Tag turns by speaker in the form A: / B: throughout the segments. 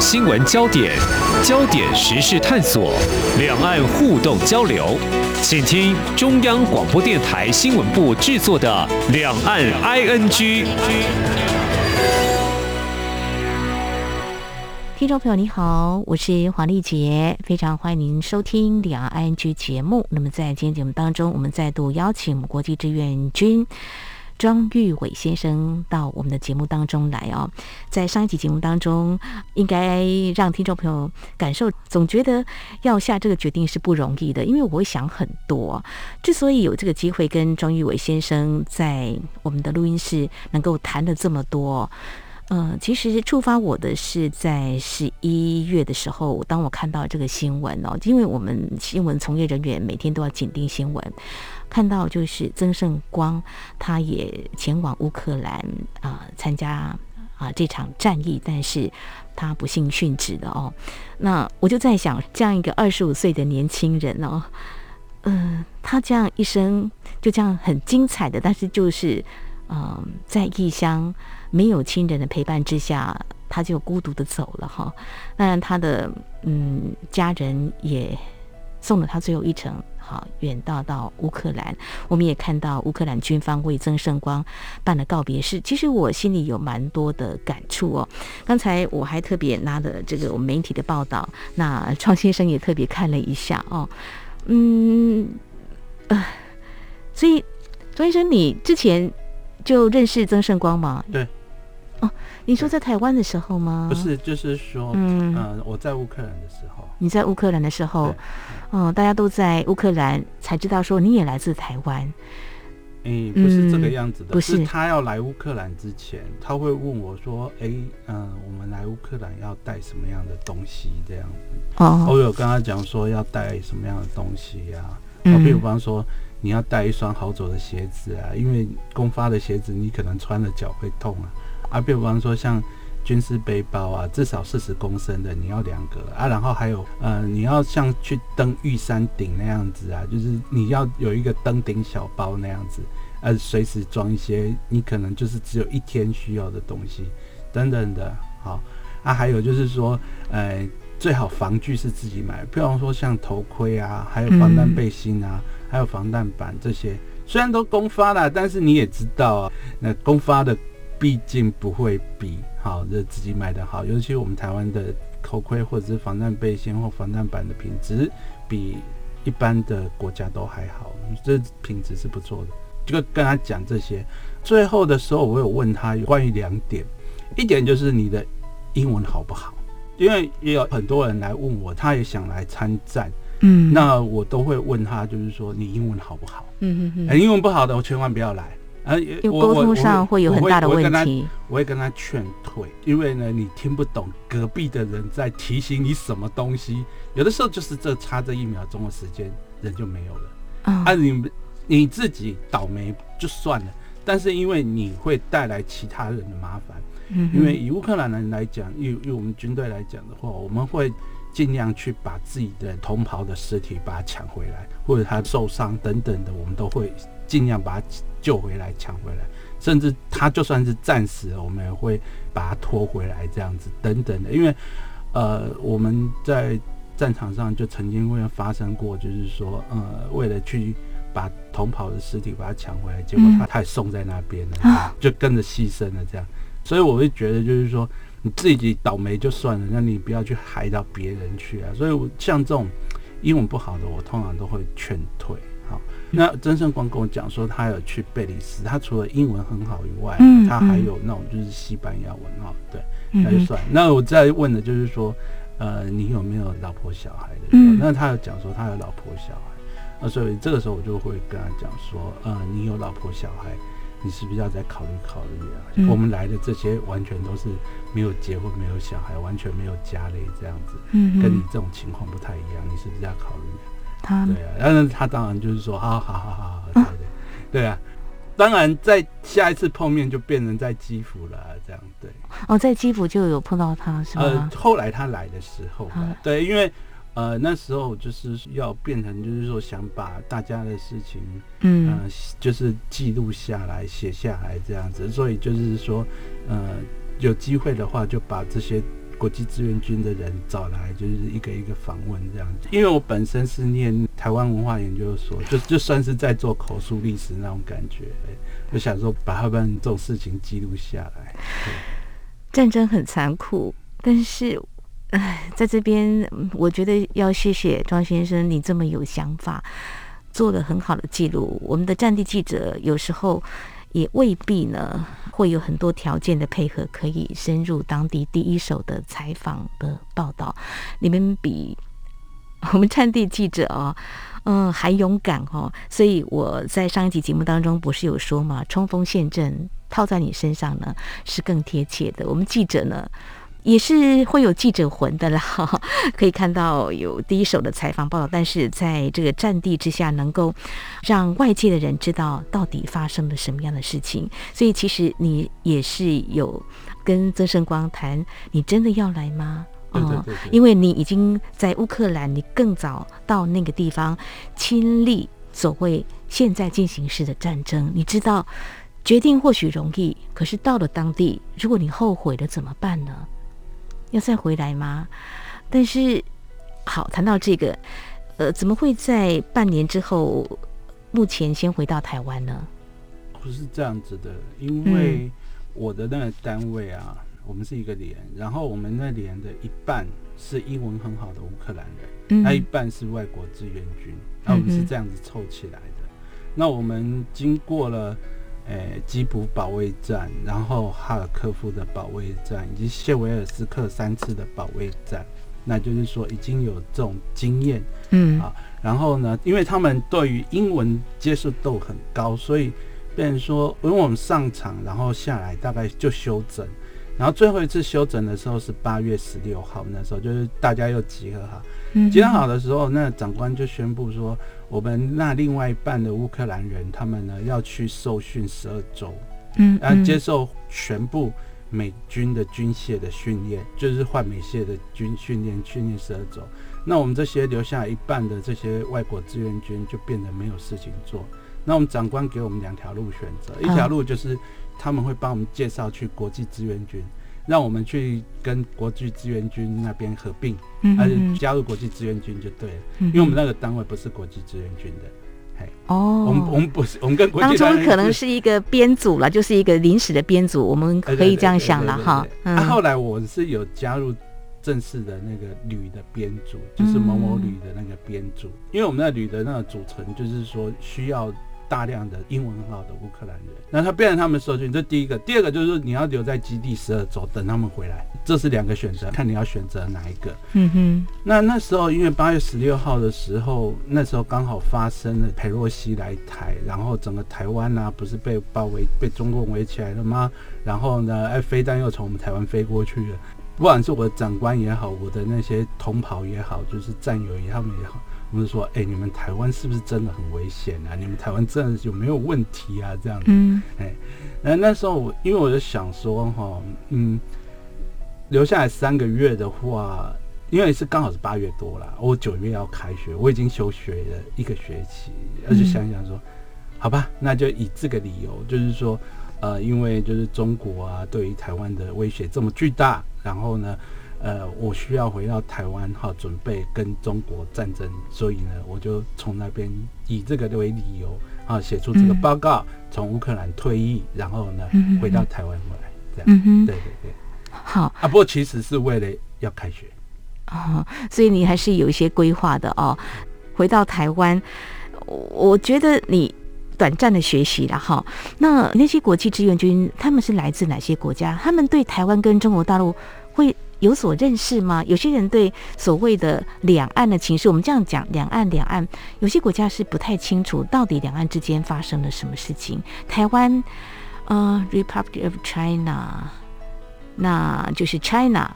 A: 新闻焦点，焦点时事探索，两岸互动交流，请听中央广播电台新闻部制作的《两岸 ING》。
B: 听众朋友你好，我是黄丽杰，非常欢迎您收听《两岸 ING》节目。那么在今天节目当中，我们再度邀请国际志愿军。庄玉伟先生到我们的节目当中来哦，在上一集节目当中，应该让听众朋友感受，总觉得要下这个决定是不容易的，因为我会想很多。之所以有这个机会跟庄玉伟先生在我们的录音室能够谈了这么多。嗯、呃，其实触发我的是在十一月的时候，当我看到这个新闻哦，因为我们新闻从业人员每天都要紧盯新闻，看到就是曾圣光他也前往乌克兰啊、参加啊、这场战役，但是他不幸殉职了哦。那我就在想，这样一个二十五岁的年轻人哦，嗯、他这样一生就这样很精彩的，但是就是嗯、在异乡。没有亲人的陪伴之下，他就孤独的走了哈。当然，他的嗯家人也送了他最后一程，好远道到乌克兰。我们也看到乌克兰军方为曾圣光办了告别式。其实我心里有蛮多的感触哦。刚才我还特别拿了这个我们媒体的报道，那创先生也特别看了一下哦。嗯呃，所以庄先生，你之前就认识曾圣光吗？
C: 对。
B: 哦，你说在台湾的时候吗？
C: 不是，就是说，嗯、呃，我在乌克兰的时候。
B: 你在乌克兰的时候，嗯，大家都在乌克兰才知道说你也来自台湾。
C: 哎，不是这个样子的，
B: 嗯、不是，
C: 是他要来乌克兰之前，他会问我说：“哎，嗯、呃，我们来乌克兰要带什么样的东西？”这样子。哦。我有跟他讲说要带什么样的东西呀、啊？嗯。比如方说，你要带一双好走的鞋子啊，因为公发的鞋子你可能穿了脚会痛啊。啊，比方说像军事背包啊，至少四十公升的，你要两个啊。然后还有，呃，你要像去登玉山顶那样子啊，就是你要有一个登顶小包那样子，呃，随时装一些你可能就是只有一天需要的东西，等等的。好，啊，还有就是说，呃，最好防具是自己买，比方说像头盔啊，还有防弹背心啊，嗯、还有防弹板这些，虽然都公发了，但是你也知道啊，那公发的。毕竟不会比好这自己买的好，尤其我们台湾的头盔或者是防弹背心或防弹板的品质，比一般的国家都还好，这品质是不错的。就跟他讲这些，最后的时候我有问他有关于两点，一点就是你的英文好不好？因为也有很多人来问我，他也想来参战，嗯，那我都会问他，就是说你英文好不好？嗯嗯嗯，英文不好的我千万不要来。啊，
B: 沟通上会有很大的问题。
C: 我会跟他劝退，因为呢，你听不懂隔壁的人在提醒你什么东西，有的时候就是这差这一秒钟的时间，人就没有了。啊，你你自己倒霉就算了，但是因为你会带来其他人的麻烦。嗯，因为以乌克兰人来讲，以以我们军队来讲的话，我们会尽量去把自己的同袍的尸体把它抢回来，或者他受伤等等的，我们都会尽量把他。救回来，抢回来，甚至他就算是战死了，我们也会把他拖回来，这样子等等的。因为，呃，我们在战场上就曾经会发生过，就是说，呃，为了去把同袍的尸体把他抢回来，结果他太送在那边了，嗯，就跟着牺牲了，这样。所以我会觉得，就是说，你自己倒霉就算了，那你不要去害到别人去啊。所以，我像这种英文不好的，我通常都会劝退。那曾胜光跟我讲说，他有去贝里斯，他除了英文很好以外，嗯，他还有那种就是西班牙文哈，对，那就算。那我再问的就是说，呃，你有没有老婆小孩的？嗯，那他有讲说他有老婆小孩，那所以这个时候我就会跟他讲说，呃，你有老婆小孩，你是不是要再考虑考虑啊？嗯，我们来的这些完全都是没有结婚、没有小孩、完全没有家累这样子，嗯，跟你这种情况不太一样，你是不是要考虑？他。对啊，但是他当然就是说，好好好好，对对对啊，当然在下一次碰面就变成在基辅了，这样对。
B: 哦，在基辅就有碰到他是吗？
C: 呃，后来他来的时候，对，因为呃那时候就是要变成就是说想把大家的事情，嗯、呃，就是记录下来写下来这样子，所以就是说呃有机会的话就把这些国际志愿军的人找来，就是一个一个访问这样子。因为我本身是念台湾文化研究所，就就算是在做口述历史那种感觉，我想说把他们这种事情记录下来。
B: 战争很残酷，但是，哎，在这边，我觉得要谢谢庄先生，你这么有想法，做了很好的记录。我们的战地记者有时候也未必呢，会有很多条件的配合，可以深入当地第一手的采访的报道。你们比 我们战地记者哦，嗯，还勇敢哦。所以我在上一集节目当中不是有说嘛，冲锋陷阵套在你身上呢，是更贴切的。我们记者呢，也是会有记者魂的啦，可以看到有第一手的采访报道，但是在这个战地之下，能够让外界的人知道到底发生了什么样的事情。所以其实你也是有跟曾圣光谈，你真的要来吗？
C: 对对对对。
B: 因为你已经在乌克兰，你更早到那个地方亲历所谓现在进行式的战争，你知道决定或许容易，可是到了当地，如果你后悔了怎么办呢？要再回来吗？但是，好，谈到这个，呃，怎么会在半年之后，目前先回到台湾呢？
C: 不是这样子的，因为我的那个单位啊，嗯、我们是一个连，然后我们那连的一半是英文很好的乌克兰人，那、嗯、一半是外国志愿军，那我们是这样子凑起来的。嗯、那我们经过了。诶，基辅保卫战，然后哈尔科夫的保卫战，以及谢维尔斯克三次的保卫战，那就是说已经有这种经验，嗯啊，然后呢，因为他们对于英文接受度很高，所以变成说，因为我们上场，然后下来大概就休整，然后最后一次休整的时候是八月十六号，那时候就是大家又集合好，集合好的时候，那长官就宣布说。我们那另外一半的乌克兰人，他们呢要去受训十二周，嗯，然后接受全部美军的军械的训练，就是换美械的军训练，训练十二周。那我们这些留下一半的这些外国志愿军就变得没有事情做。那我们长官给我们两条路选择，一条路就是他们会帮我们介绍去国际志愿军。让我们去跟国际志愿军那边合并，还是加入国际志愿军就对了。因为我们那个单位不是国际志愿军的，嘿，哦，我们我们不是，我们跟国际
B: 当初可能是一个编组了，就是一个临时的编组，我们可以这样想了哈。
C: 那后来我是有加入正式的那个旅的编组，就是某某旅的那个编组，因为我们那旅的那个组成就是说需要。大量的英文很好的乌克兰人，那他变成他们受训，这第一个，第二个就是你要留在基地十二周等他们回来，这是两个选择，看你要选择哪一个。嗯哼。那那时候因为八月十六号的时候，那时候刚好发生了裴洛西来台，然后整个台湾啊不是被包围，被中共围起来了吗？然后呢，哎，飞弹又从我们台湾飞过去了，不管是我的长官也好，我的那些同袍也好，就是战友也他们也好。我们说，哎、欸，你们台湾是不是真的很危险啊？你们台湾真的有没有问题啊？这样子，嗯，哎，那那时候我，因为我就想说，哈，嗯，留下来三个月的话，因为是刚好是八月多了，我九月要开学，我已经休学了一个学期，而且想想说，好吧，那就以这个理由，就是说，呃，因为就是中国啊，对于台湾的威胁这么巨大，然后呢。呃，我需要回到台湾哈，准备跟中国战争，所以呢，我就从那边以这个为理由啊，写出这个报告，从乌克兰退役，然后呢，回到台湾过来，这样，对对对，
B: 好
C: 啊，不过其实是为了要开学
B: 啊，所以你还是有一些规划的哦。回到台湾，我觉得你短暂的学习了哈。那那些国际志愿军，他们是来自哪些国家？他们对台湾跟中国大陆会有所认识吗？有些人对所谓的两岸的情势，我们这样讲，两岸两岸，有些国家是不太清楚到底两岸之间发生了什么事情。台湾，呃，Republic of China，那就是 China，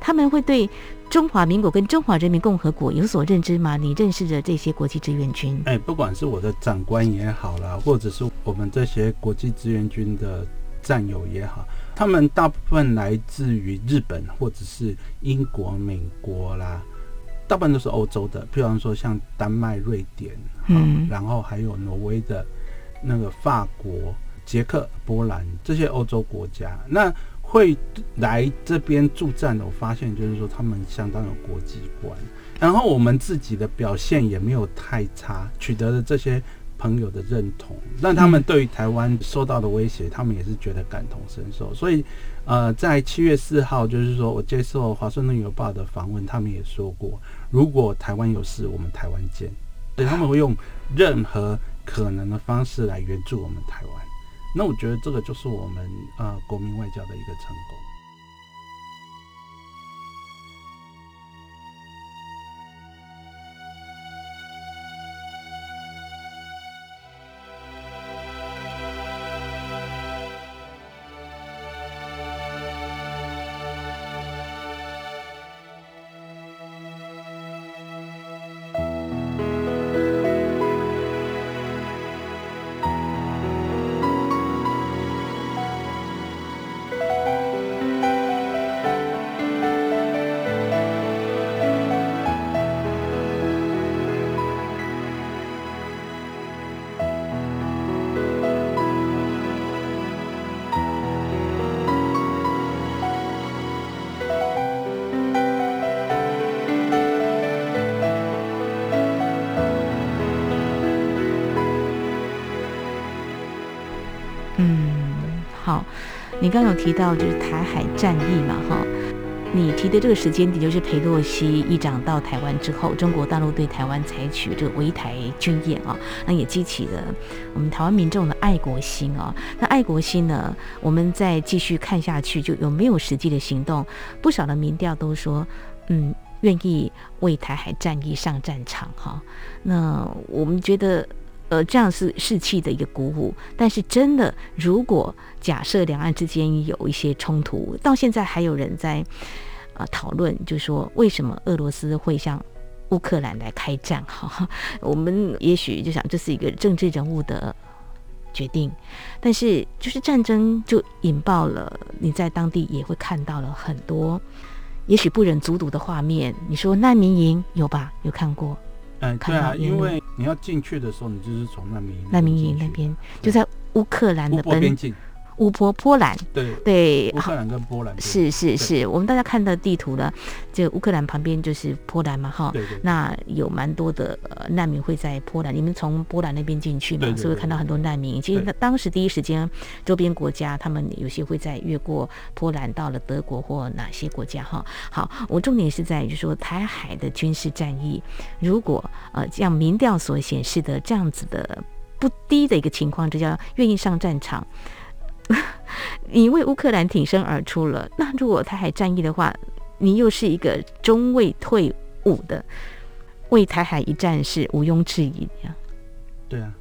B: 他们会对中华民国跟中华人民共和国有所认知吗？你认识的这些国际志愿军？
C: 哎，不管是我的长官也好啦，或者是我们这些国际志愿军的战友也好。他们大部分来自于日本或者是英国、美国啦，大部分都是欧洲的，比方说像丹麦、瑞典，嗯，然后还有挪威的，那个法国、捷克、波兰这些欧洲国家。那会来这边驻站的，我发现就是说他们相当有国际观，然后我们自己的表现也没有太差，取得了这些朋友的认同，让他们对于台湾受到的威胁，他们也是觉得感同身受。所以，呃，在七月四号，就是说我接受《华盛顿邮报》的访问，他们也说过，如果台湾有事，我们台湾见。所以他们会用任何可能的方式来援助我们台湾。那我觉得这个就是我们呃国民外交的一个成功。
B: 你刚有提到就是台海战役嘛，哈，你提的这个时间点就是裴洛西议长到台湾之后，中国大陆对台湾采取这个围台军演啊，那也激起了我们台湾民众的爱国心啊。那爱国心呢，我们再继续看下去，就有没有实际的行动？不少的民调都说，嗯，愿意为台海战役上战场哈。那我们觉得。呃，这样是士气的一个鼓舞，但是真的，如果假设两岸之间有一些冲突，到现在还有人在呃讨论，就说为什么俄罗斯会向乌克兰来开战？哈，我们也许就想这是一个政治人物的决定，但是就是战争就引爆了，你在当地也会看到了很多也许不忍卒睹的画面。你说难民营有吧？有看过？
C: 嗯，对啊，因为你要进去的时候，你就是从难民
B: 难民营那边，就在乌克兰的
C: 边境。
B: 乌波波兰，
C: 对
B: 对，
C: 乌克兰跟波兰
B: 是是是，我们大家看到地图呢，就乌克兰旁边就是波兰嘛，哈，对对，那有蛮多的呃难民会在波兰，你们从波兰那边进去嘛，所以看到很多难民。其实当时第一时间，周边国家他们有些会在越过波兰到了德国或哪些国家哈。好，我重点是在于说台海的军事战役，如果呃像民调所显示的这样子的不低的一个情况之下，愿意上战场。你为乌克兰挺身而出了，那如果台海战役的话，你又是一个中尉退伍的，为台海一战是毋庸置疑的呀。
C: 对啊，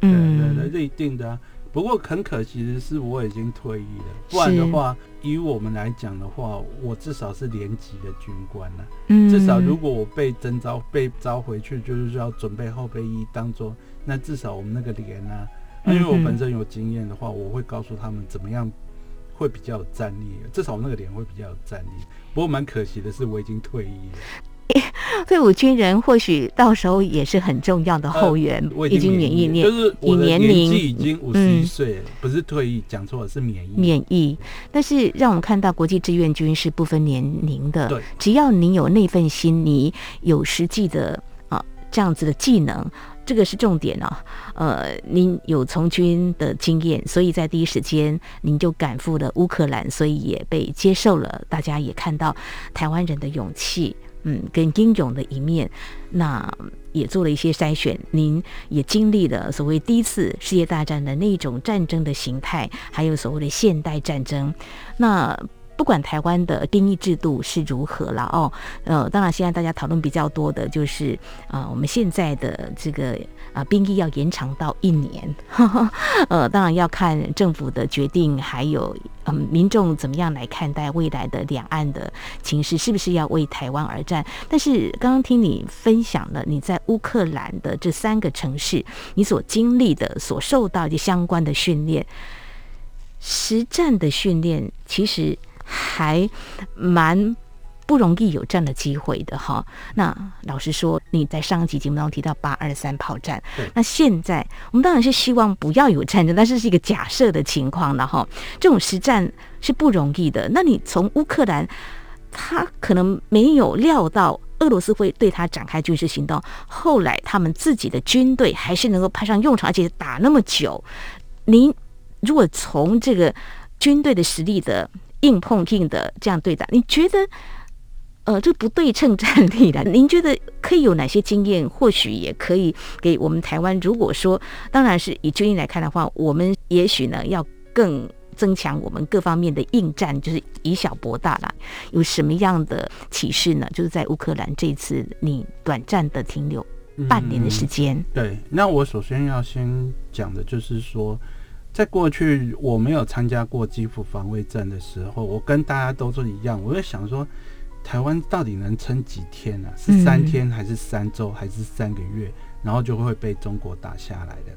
C: 嗯，对对，一定的啊。不过很可惜的是，我已经退役了。不然的话，以我们来讲的话，我至少是连级的军官了。嗯，至少如果我被征召被召回去，就是说要准备后备役，当做那至少我们那个连呢。因为我本身有经验的话，我会告诉他们怎么样会比较有战力，至少我那个脸会比较有战力。不过蛮可惜的是，我已经退役了。
B: 退伍军人或许到时候也是很重要的后援，
C: 呃、已经
B: 免疫，
C: 就是我的年纪已经五十一岁了，嗯、不是退役，讲错了，是免疫。
B: 免疫，但是让我们看到国际志愿军是不分年龄的，对，只要你有那份心，你有实际的啊这样子的技能。这个是重点啊，呃，您有从军的经验，所以在第一时间您就赶赴了乌克兰，所以也被接受了。大家也看到台湾人的勇气，嗯，跟英勇的一面，那也做了一些筛选。您也经历了所谓第一次世界大战的那种战争的形态，还有所谓的现代战争，那。不管台湾的兵役制度是如何了哦，呃，当然现在大家讨论比较多的就是啊、呃，我们现在的这个啊、兵役要延长到一年，呵 呵呃，当然要看政府的决定，还有嗯、民众怎么样来看待未来的两岸的情势，是不是要为台湾而战？但是刚刚听你分享了你在乌克兰的这三个城市，你所经历的、所受到的相关的训练，实战的训练，其实。还蛮不容易有这样的机会的哈。那老实说，你在上一集节目当中提到八二三炮战，那现在我们当然是希望不要有战争，但是是一个假设的情况了哈。这种实战是不容易的。那你从乌克兰，他可能没有料到俄罗斯会对他展开军事行动，后来他们自己的军队还是能够派上用场，而且打那么久。您如果从这个军队的实力的硬碰硬的这样对打，你觉得呃，这不对称战力的，您觉得可以有哪些经验？或许也可以给我们台湾。如果说，当然是以军力来看的话，我们也许呢要更增强我们各方面的应战，就是以小博大啦。有什么样的启示呢？就是在乌克兰这次你短暂的停留半年的时
C: 间。对，那我首先要先讲的就是说。在过去我没有参加过基辅防卫战的时候，我跟大家都是一样，我就想说，台湾到底能撑几天呢？啊？是三天还是三周还是三个月？然后就会被中国打下来的。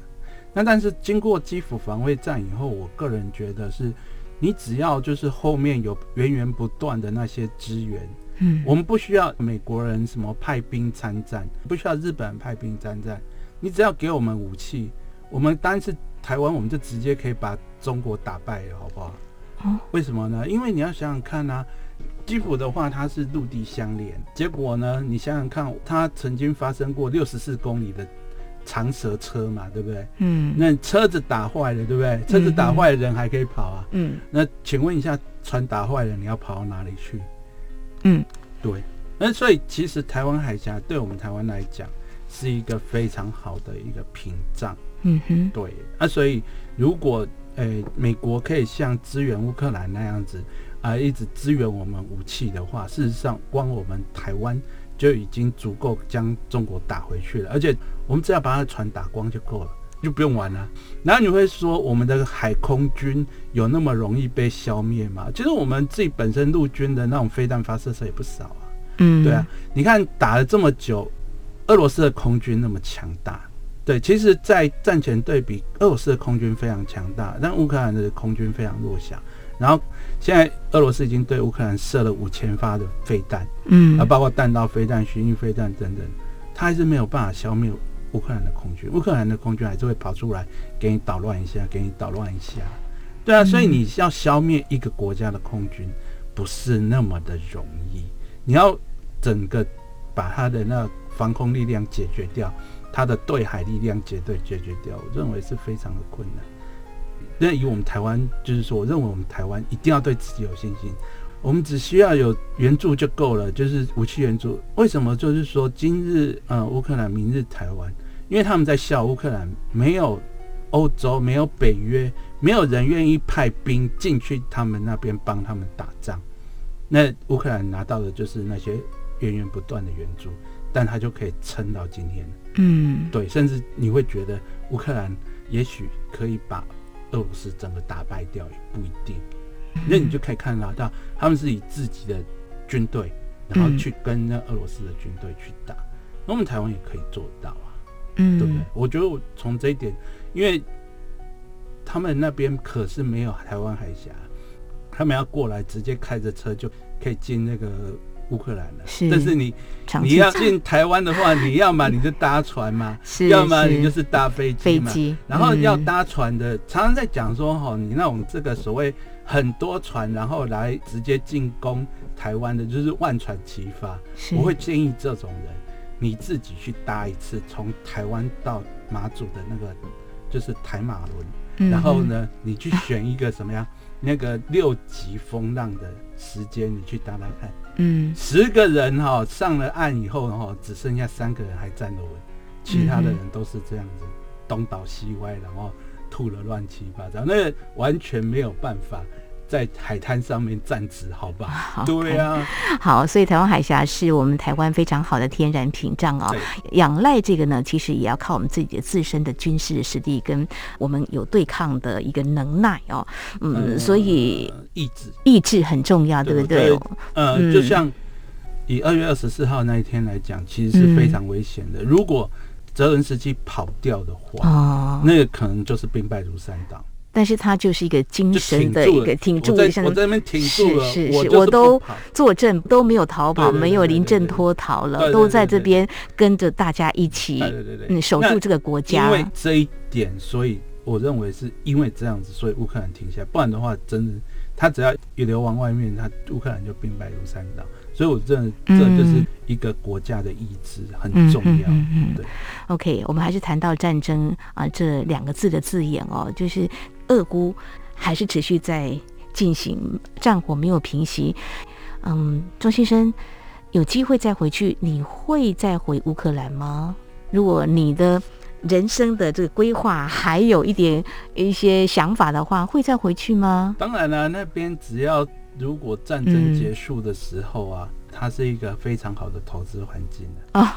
C: 那但是经过基辅防卫战以后，我个人觉得是，你只要就是后面有源源不断的那些支援，嗯，我们不需要美国人什么派兵参战，不需要日本人派兵参战，你只要给我们武器，我们单是。台湾，我们就直接可以把中国打败了，好不好？为什么呢？因为你要想想看啊，基辅的话它是陆地相连，结果呢，你想想看，它曾经发生过六十四公里的长蛇车嘛，对不对？嗯。那车子打坏了，对不对？车子打坏了，人还可以跑啊。嗯。那请问一下，船打坏了，你要跑到哪里去？嗯，对。那所以其实台湾海峡对我们台湾来讲是一个非常好的一个屏障。嗯哼，对，啊，所以如果诶、欸、美国可以像支援乌克兰那样子啊、呃，一直支援我们武器的话，事实上光我们台湾就已经足够将中国打回去了，而且我们只要把他的船打光就够了，就不用玩了。然后你会说我们的海空军有那么容易被消灭吗？其实我们自己本身陆军的那种飞弹发射车也不少啊。嗯，对啊，你看打了这么久，俄罗斯的空军那么强大。对，其实，在战前对比，俄罗斯的空军非常强大，但乌克兰的空军非常弱小。然后，现在俄罗斯已经对乌克兰射了五千发的飞弹，嗯，啊，包括弹道飞弹、巡弋飞弹等等，他还是没有办法消灭乌克兰的空军。乌克兰的空军还是会跑出来给你捣乱一下，给你捣乱一下。对啊，所以你要消灭一个国家的空军不是那么的容易，你要整个把他的那防空力量解决掉。他的对海力量绝对解决掉，我认为是非常的困难。那以我们台湾，就是说，我认为我们台湾一定要对自己有信心。我们只需要有援助就够了，就是武器援助。为什么？就是说，今日呃乌克兰，明日台湾，因为他们在笑乌克兰没有欧洲，没有北约，没有人愿意派兵进去他们那边帮他们打仗。那乌克兰拿到的就是那些源源不断的援助。但他就可以撑到今天，嗯，对，甚至你会觉得乌克兰也许可以把俄罗斯整个打败掉，也不一定。那你就可以看得到，他们是以自己的军队，然后去跟那俄罗斯的军队去打。那我们台湾也可以做到啊，嗯，对不对？我觉得我从这一点，因为他们那边可是没有台湾海峡，他们要过来直接开着车就可以进那个。乌克兰的，是，但是你你要进台湾的话，你要么你就搭船嘛，是要么你就是搭飞机嘛。然后要搭船的，嗯、常常在讲说哈，你那种这个所谓很多船，然后来直接进攻台湾的，就是万船齐发。我会建议这种人，你自己去搭一次从台湾到马祖的那个，就是台马轮，嗯、然后呢，你去选一个什么样？那个六级风浪的时间，你去搭搭看。嗯，十个人哈上了岸以后哈，只剩下三个人还站得稳，其他的人都是这样子东倒西歪，然后吐了乱七八糟，那个完全没有办法。在海滩上面站直，好吧？对啊，
B: 好，所以台湾海峡是我们台湾非常好的天然屏障哦。仰赖这个呢，其实也要靠我们自己的自身的军事实力，跟我们有对抗的一个能耐哦。嗯，所以
C: 意志
B: 意志很重要，对不对？
C: 呃，就像以二月二十四号那一天来讲，其实是非常危险的。如果泽伦斯基跑掉的话，哦，那个可能就是兵败如山倒。
B: 但是他就是一个精神的一个挺住的，
C: 我在那边挺住了，
B: 是是是，
C: 我，
B: 都坐镇都没有逃跑，没有临阵脱逃了，都在这边跟着大家一起，
C: 对对
B: 对守住这个国家。
C: 因为这一点，所以我认为是因为这样子，所以乌克兰停下来，不然的话，真的他只要一流亡外面，他乌克兰就兵败如山倒。所以，我真的这就是一个国家的意志很重要。
B: 嗯嗯嗯、
C: 对
B: ，OK，我们还是谈到战争啊这两个字的字眼哦，就是俄乌还是持续在进行，战火没有平息。嗯，钟先生有机会再回去，你会再回乌克兰吗？如果你的人生的这个规划还有一点一些想法的话，会再回去吗？
C: 当然了，那边只要。如果战争结束的时候啊，嗯、它是一个非常好的投资环境啊
B: 哦。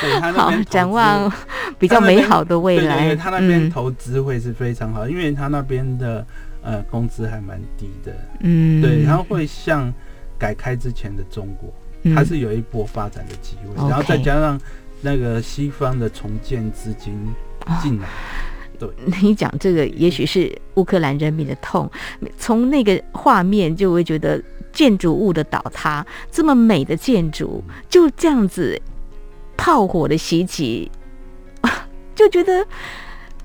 C: 对，它那边
B: 展望比较美好的未来。
C: 对，对，对，它那边投资会是非常好，嗯、因为他那边的呃工资还蛮低的。嗯，对，然后会像改开之前的中国，它是有一波发展的机会，嗯，然后再加上那个西方的重建资金进来。哦
B: 你讲这个，也许是乌克兰人民的痛。从那个画面就会觉得建筑物的倒塌，这么美的建筑就这样子炮火的袭击，就觉得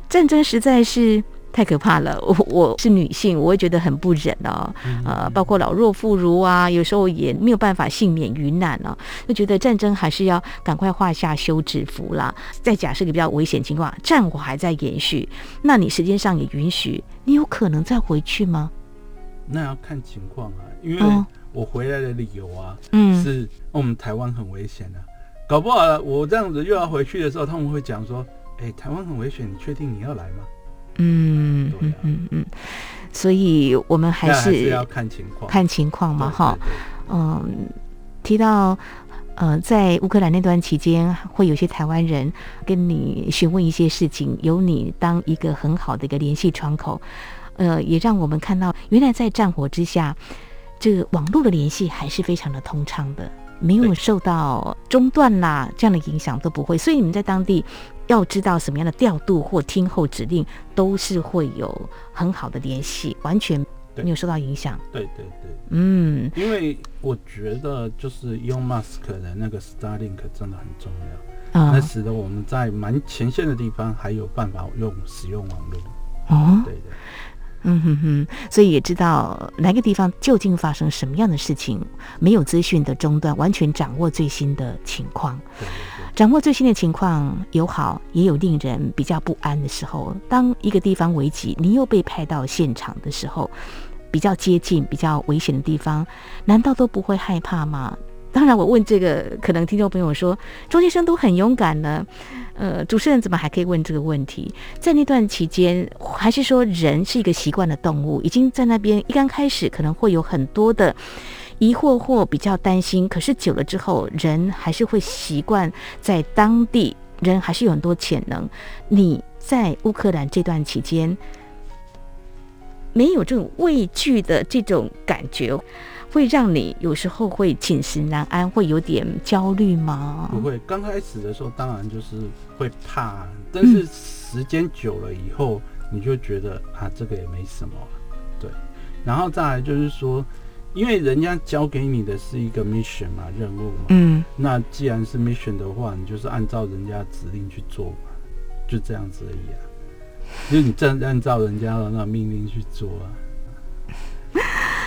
B: 战争实在是。太可怕了！我我是女性，我会觉得很不忍哦。呃，包括老弱妇孺啊，有时候也没有办法幸免于难呢、啊。就觉得战争还是要赶快画下休止符啦。再假设一个比较危险情况，战火还在延续，那你时间上也允许，你有可能再回去吗？
C: 那要看情况啊，因为我回来的理由啊，嗯，是我们台湾很危险的、啊，搞不好我这样子又要回去的时候，他们会讲说：“哎、欸，台湾很危险，你确定你要来吗？”
B: 嗯嗯嗯嗯，所以我们还是，
C: 还是要看情况，
B: 看情况嘛哈。嗯，提到呃，在乌克兰那段期间，会有些台湾人跟你询问一些事情，有你当一个很好的一个联系窗口，呃，也让我们看到，原来在战火之下，这个网络的联系还是非常的通畅的。没有受到中断啦，这样的影响都不会。所以你们在当地要知道什么样的调度或听候指令，都是会有很好的联系，完全没有受到影响。
C: 对对对，嗯，因为我觉得就是 Elon Musk 的那个 Starlink 真的很重要，那、嗯、使得我们在蛮前线的地方还有办法用使用网络。哦，对对。
B: 嗯哼哼，所以也知道哪个地方究竟发生什么样的事情，没有资讯的中断，完全掌握最新的情况。对对对，掌握最新的情况有好，也有令人比较不安的时候。当一个地方危急，你又被派到现场的时候，比较接近、比较危险的地方，难道都不会害怕吗？当然，我问这个，可能听众朋友说，钟先生都很勇敢呢。呃，主持人怎么还可以问这个问题？在那段期间，还是说人是一个习惯的动物，已经在那边一刚开始可能会有很多的疑惑或比较担心，可是久了之后，人还是会习惯在当地，人还是有很多潜能。你在乌克兰这段期间，没有这种畏惧的这种感觉？会让你有时候会寝食难安，会有点焦虑吗？
C: 不会，刚开始的时候当然就是会怕，但是时间久了以后，你就觉得啊，这个也没什么，对。然后再来就是说，因为人家交给你的是一个 mission 嘛，任务嘛，嗯，那既然是 mission 的话，你就是按照人家指令去做嘛，就这样子而已啊，就你正按照人家的那命令去做啊。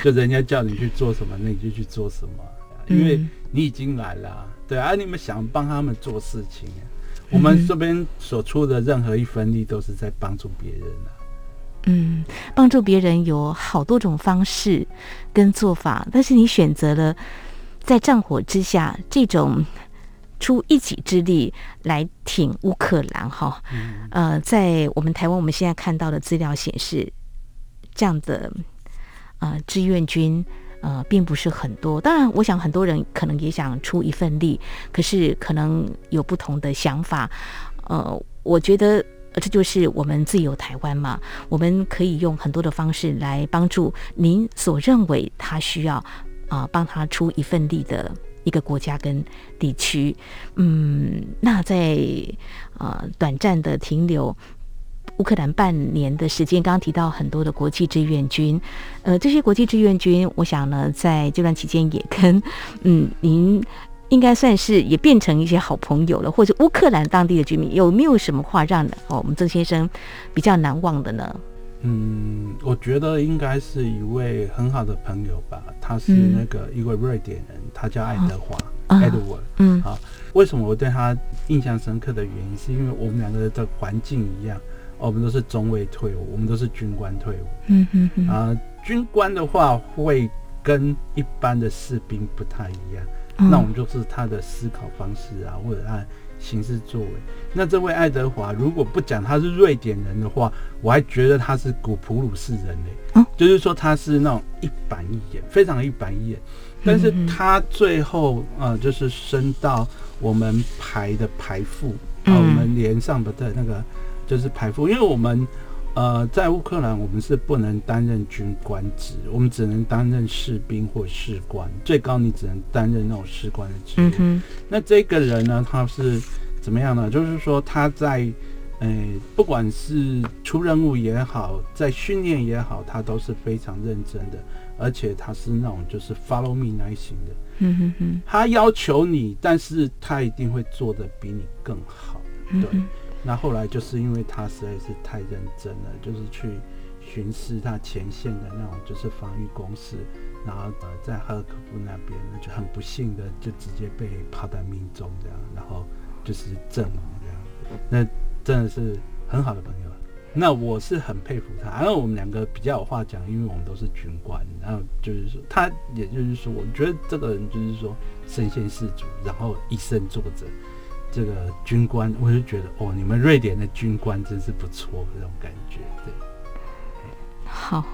C: 就人家叫你去做什么，那你就去做什么，因为你已经来了，对啊，你们想帮他们做事情，我们这边所出的任何一分力都是在帮助别人啊。
B: 嗯，帮助别人有好多种方式跟做法，但是你选择了在战火之下这种出一己之力来挺乌克兰哈。呃，在我们台湾，我们现在看到的资料显示，这样的。啊、呃，志愿军呃，并不是很多。当然，我想很多人可能也想出一份力，可是可能有不同的想法。呃，我觉得这就是我们自由台湾嘛，我们可以用很多的方式来帮助您所认为他需要啊、帮他出一份力的一个国家跟地区。嗯，那在呃短暂的停留。乌克兰半年的时间，刚刚提到很多的国际志愿军，呃，这些国际志愿军，我想呢，在这段期间也跟 嗯您。应该算是也变成一些好朋友了，或者乌克兰当地的居民有没有什么话让哦我们曾先生比较难忘的呢？
C: 嗯，我觉得应该是一位很好的朋友吧。他是那个一位瑞典人，嗯、他叫爱德华 Edward。嗯，好，为什么我对他印象深刻的原因，是因为我们两个的环境一样，我们都是中尉退伍，我们都是军官退伍。嗯嗯嗯。啊，军官的话会跟一般的士兵不太一样。那我们就是他的思考方式啊，或者按行事作为。那这位爱德华，如果不讲他是瑞典人的话，我还觉得他是古普鲁士人嘞、欸。就是说他是那种一板一眼，非常一板一眼。但是他最后呃，就是升到我们排的排副啊，我们连上的那个就是排副，因为我们。呃，在乌克兰，我们是不能担任军官职，我们只能担任士兵或士官，最高你只能担任那种士官的职务。嗯、那这个人呢，他是怎么样呢？就是说他在，呃，不管是出任务也好，在训练也好，他都是非常认真的，而且他是那种就是 follow me 那一型的。嗯哼哼，他要求你，但是他一定会做的比你更好。对。嗯那后来就是因为他实在是太认真了，就是去巡视他前线的那种就是防御工事，然后呃在哈尔科夫那边呢就很不幸的就直接被炮弹命中这样，然后就是阵亡这样，那真的是很好的朋友。那我是很佩服他，然后我们两个比较有话讲，因为我们都是军官，然后就是说他也就是说，我觉得这个人就是说身先士卒，然后以身作则。这个军官，我就觉得哦，你们瑞典的军官真是不错，这种感觉。对，
B: 好，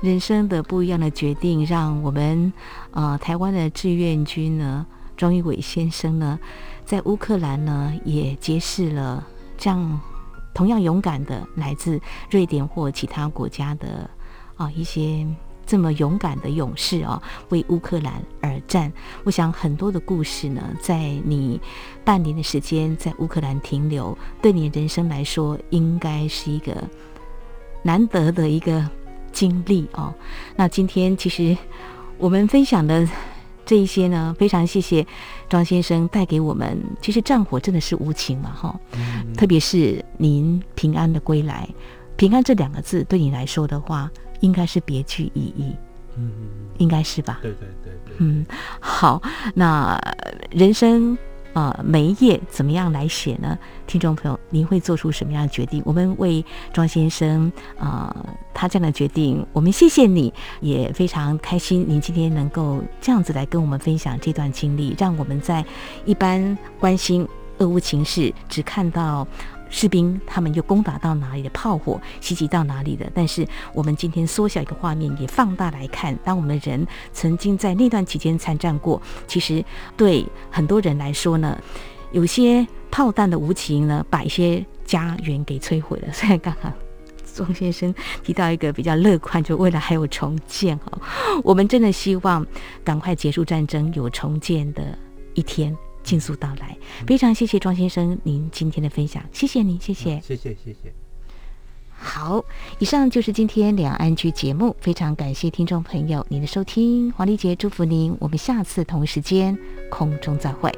B: 人生的不一样的决定，让我们呃台湾的志愿军呢，庄一伟先生呢，在乌克兰呢也结识了这样同样勇敢的来自瑞典或其他国家的啊、一些。这么勇敢的勇士哦，为乌克兰而战。我想很多的故事呢，在你半年的时间在乌克兰停留，对你人生来说，应该是一个难得的一个经历哦。那今天其实我们分享的这一些呢，非常谢谢庄先生带给我们。其实战火真的是无情嘛，哈、特别是您平安的归来，平安这两个字对你来说的话。应该是别具意义，嗯，应该是吧？
C: 对对对对，
B: 嗯，好，那人生啊、呃，每一页怎么样来写呢？听众朋友，您会做出什么样的决定？我们为庄先生啊、呃，他这样的决定，我们谢谢你，也非常开心，您今天能够这样子来跟我们分享这段经历，让我们在一般关心俄乌情势，只看到。士兵他们又攻打到哪里的炮火袭击到哪里的？但是我们今天缩小一个画面，也放大来看，当我们的人曾经在那段期间参战过，其实对很多人来说呢，有些炮弹的无情呢，把一些家园给摧毁了。所以刚刚庄先生提到一个比较乐观，就未来还有重建哈，我们真的希望赶快结束战争，有重建的一天。尽速到来，非常谢谢庄先生您今天的分享，谢谢您，谢谢，
C: 嗯、谢谢，谢谢。
B: 好，以上就是今天两岸 ING 节目，非常感谢听众朋友您的收听，黄丽杰祝福您，我们下次同一时间空中再会。